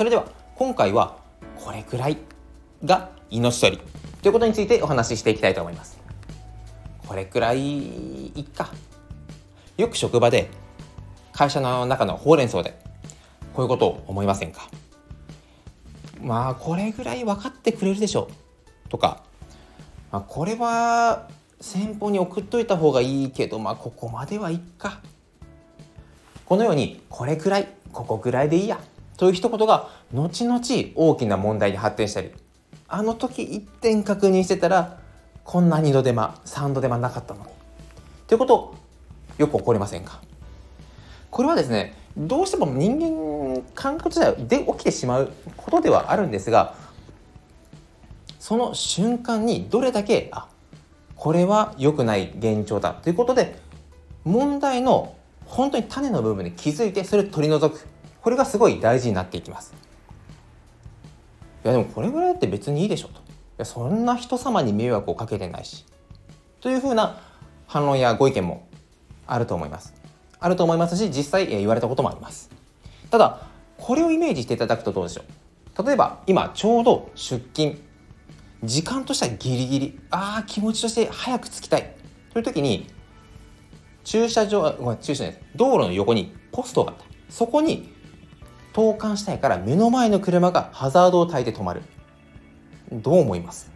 それでは今回はこれくらいが命取り。ということについてお話ししていきたいと思います。これくらいいっか。よく職場で会社の中のほうれん草でこういうことを思いませんか？まあこれぐらい分かってくれるでしょう。とか、まあ、これは先方に送っといた方がいいけどまあここまではいっか。このようにこれくらいここくらいでいいや。という一言が後々大きな問題に発展したりあの時一点確認してたらこんな2度手間3度手間なかったのに。ということよく起こりませんか？これはですねどうしても人間感覚自体で起きてしまうことではあるんですがその瞬間にどれだけあこれは良くない現状だということで問題の本当に種の部分に気づいてそれを取り除く。これがすごい大事になっていきます。いやでもこれぐらいって別にいいでしょと。いやそんな人様に迷惑をかけてないし。というふうな反論やご意見もあると思います。あると思いますし実際言われたこともあります。ただこれをイメージしていただくとどうでしょう。例えば今ちょうど出勤。時間としてはギリギリ。ああ気持ちとして早く着きたい。という時に駐車場ごめん駐車場道路の横にポストがあった。そこに投函したいから目の前の車がハザードを焚いて止まる。どう思います？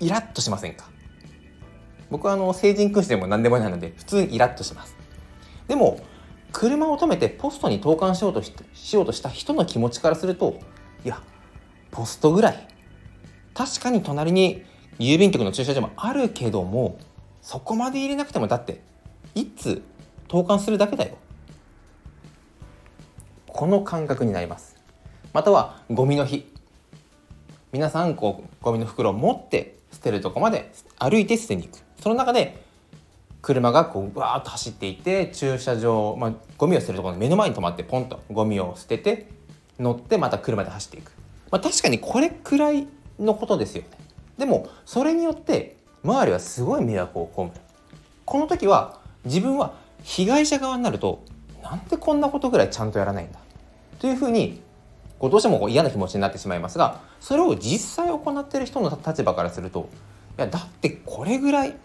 イラッとしませんか？僕はあの成人君子でも何でもないので普通にイラッとします。でも車を止めてポストに投函しようとししようとした人の気持ちからするといやポストぐらい。確かに隣に郵便局の駐車場もあるけどもそこまで入れなくてもだっていつ投函するだけだよ。この感覚になります。またはゴミの日。皆さんこうゴミの袋を持って捨てるとこまで歩いて捨てに行く。その中で車がこうわーっと走っていて駐車場、まあ、ゴミを捨てるところの目の前に止まってポンとゴミを捨てて乗ってまた車で走っていく、まあ、確かにこれくらいのことですよね。でもそれによって周りはすごい迷惑を被る。この時は自分は被害者側になるとなんでこんなことぐらいちゃんとやらないんだ。というふうにこうどうしてもこう嫌な気持ちになってしまいますがそれを実際行っている人の立場からするといやだってこれぐらい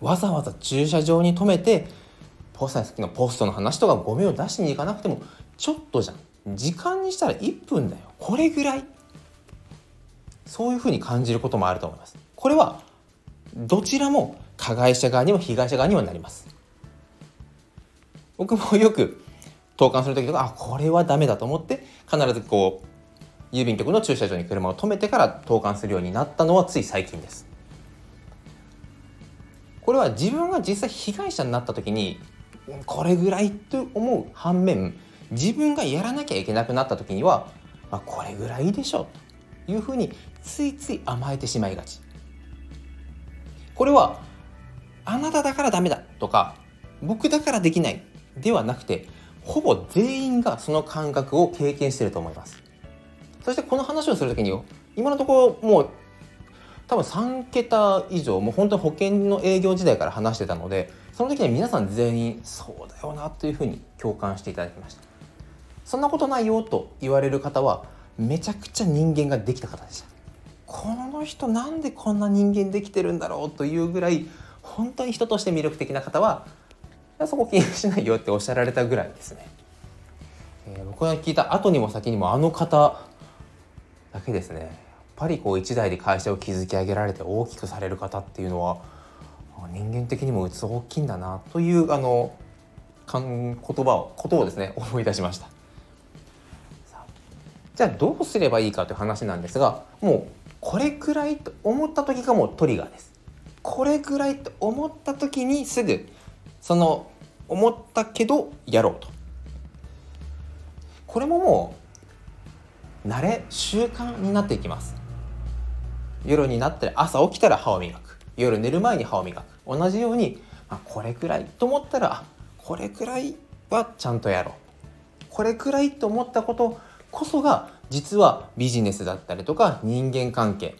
わざわざ駐車場に止めてポストのポストの話とかゴミを出しに行かなくてもちょっとじゃん。時間にしたら1分だよ。これぐらい。そういうふうに感じることもあると思います。これはどちらも加害者側にも被害者側にもなります。僕もよく投函する時とかあこれはダメだと思って必ずこう郵便局の駐車場に車を止めてから投函するようになったのはつい最近です。これは自分が実際被害者になった時にこれぐらいと思う反面自分がやらなきゃいけなくなった時には、まあ、これぐらいでしょというふうについつい甘えてしまいがち。これはあなただからダメだとか僕だからできないではなくてほぼ全員がその感覚を経験していると思います。そしてこの話をする時に今のところもう多分3桁以上もう本当に保険の営業時代から話してたのでその時に皆さん全員そうだよなというふうに共感していただきました。そんなことないよと言われる方はめちゃくちゃ人間ができた方でした。この人なんでこんな人間できてるんだろうというぐらい本当に人として魅力的な方はそこ気にしないよっておっしゃられたぐらいですね、えー、僕が聞いた後にも先にもあの方だけですね。やっぱりこう一代で会社を築き上げられて大きくされる方っていうのは人間的にも器大きいんだなというあの言葉をことをですね思い出しました。じゃあどうすればいいかという話なんですがもうこれくらいと思った時がもうトリガーです。これくらいと思った時にすぐその思ったけどやろうと。これももう慣れ習慣になっていきます。夜になったら朝起きたら歯を磨く。夜寝る前に歯を磨く。同じように、まあ、これくらいと思ったらこれくらいはちゃんとやろう。これくらいと思ったことこそが実はビジネスだったりとか人間関係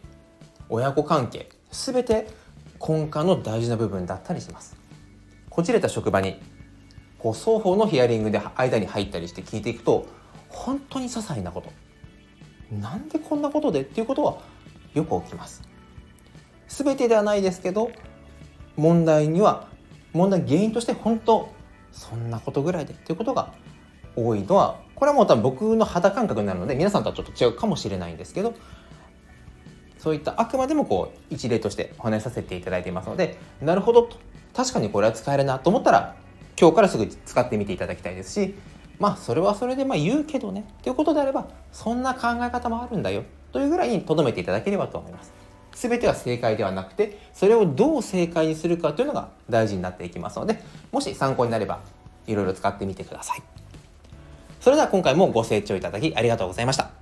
親子関係全て根幹の大事な部分だったりします。こじれた職場にこう双方のヒアリングで間に入ったりして聞いていくと本当に些細なこと。なんでこんなことでっていうことはよく起きます。全てではないですけど問題には問題原因として本当そんなことぐらいでっていうことが多いのはこれはもう多分僕の肌感覚になるので皆さんとはちょっと違うかもしれないんですけどそういったあくまでもこう一例としてお話しさせていただいていますのでなるほどと。確かにこれは使えるなと思ったら今日からすぐ使ってみていただきたいですしまあそれはそれでまあ言うけどねということであればそんな考え方もあるんだよというぐらいに留めていただければと思います。全ては正解ではなくてそれをどう正解にするかというのが大事になっていきますのでもし参考になればいろいろ使ってみてください。それでは今回もご清聴いただきありがとうございました。